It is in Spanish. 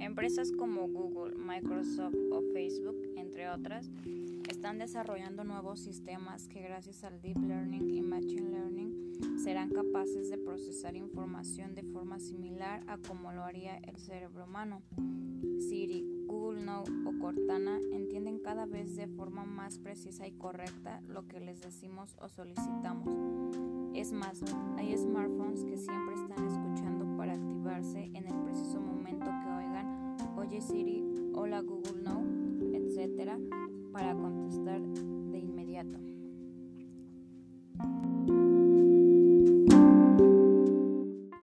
Empresas como Google, Microsoft o Facebook, entre otras, están desarrollando nuevos sistemas que gracias al Deep Learning y Machine Learning serán capaces de procesar información de forma similar a como lo haría el cerebro humano. Siri, Google Now o Cortana entienden cada vez de forma más precisa y correcta lo que les decimos o solicitamos. Es más, hay smartphones que siempre Siri, Hola Google Now, etc. para